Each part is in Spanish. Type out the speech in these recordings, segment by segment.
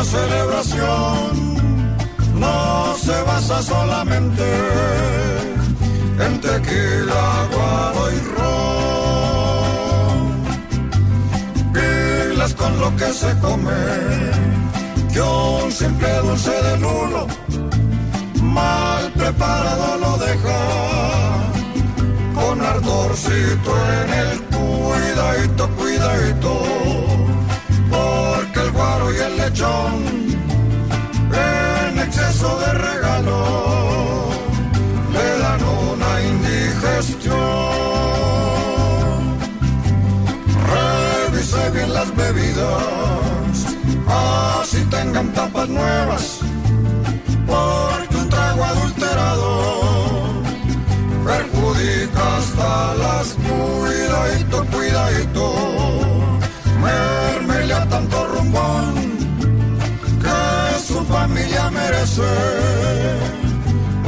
Una celebración no se basa solamente en tequila, guaro y ron. Pilas con lo que se come, que un simple dulce de lulo mal preparado lo deja con ardorcito en el cuidadito, cuidadito, lechón en exceso de regalo le dan una indigestión. Revise bien las bebidas, así tengan tapas nuevas, porque un trago adulterado perjudica hasta las cuidadito, cuidadito.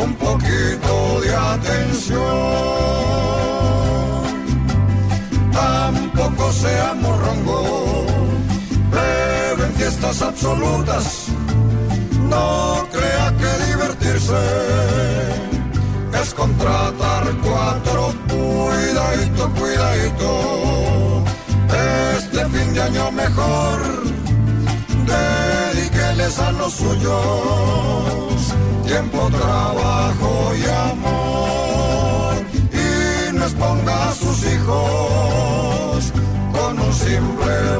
Un poquito de atención. Tampoco sea morrongo, beben fiestas absolutas. No crea que divertirse es contratar cuatro. Cuidadito, cuidadito. Este fin de año mejor, les a los suyos. Tiempo, trabajo y amor. Y no exponga a sus hijos con un simple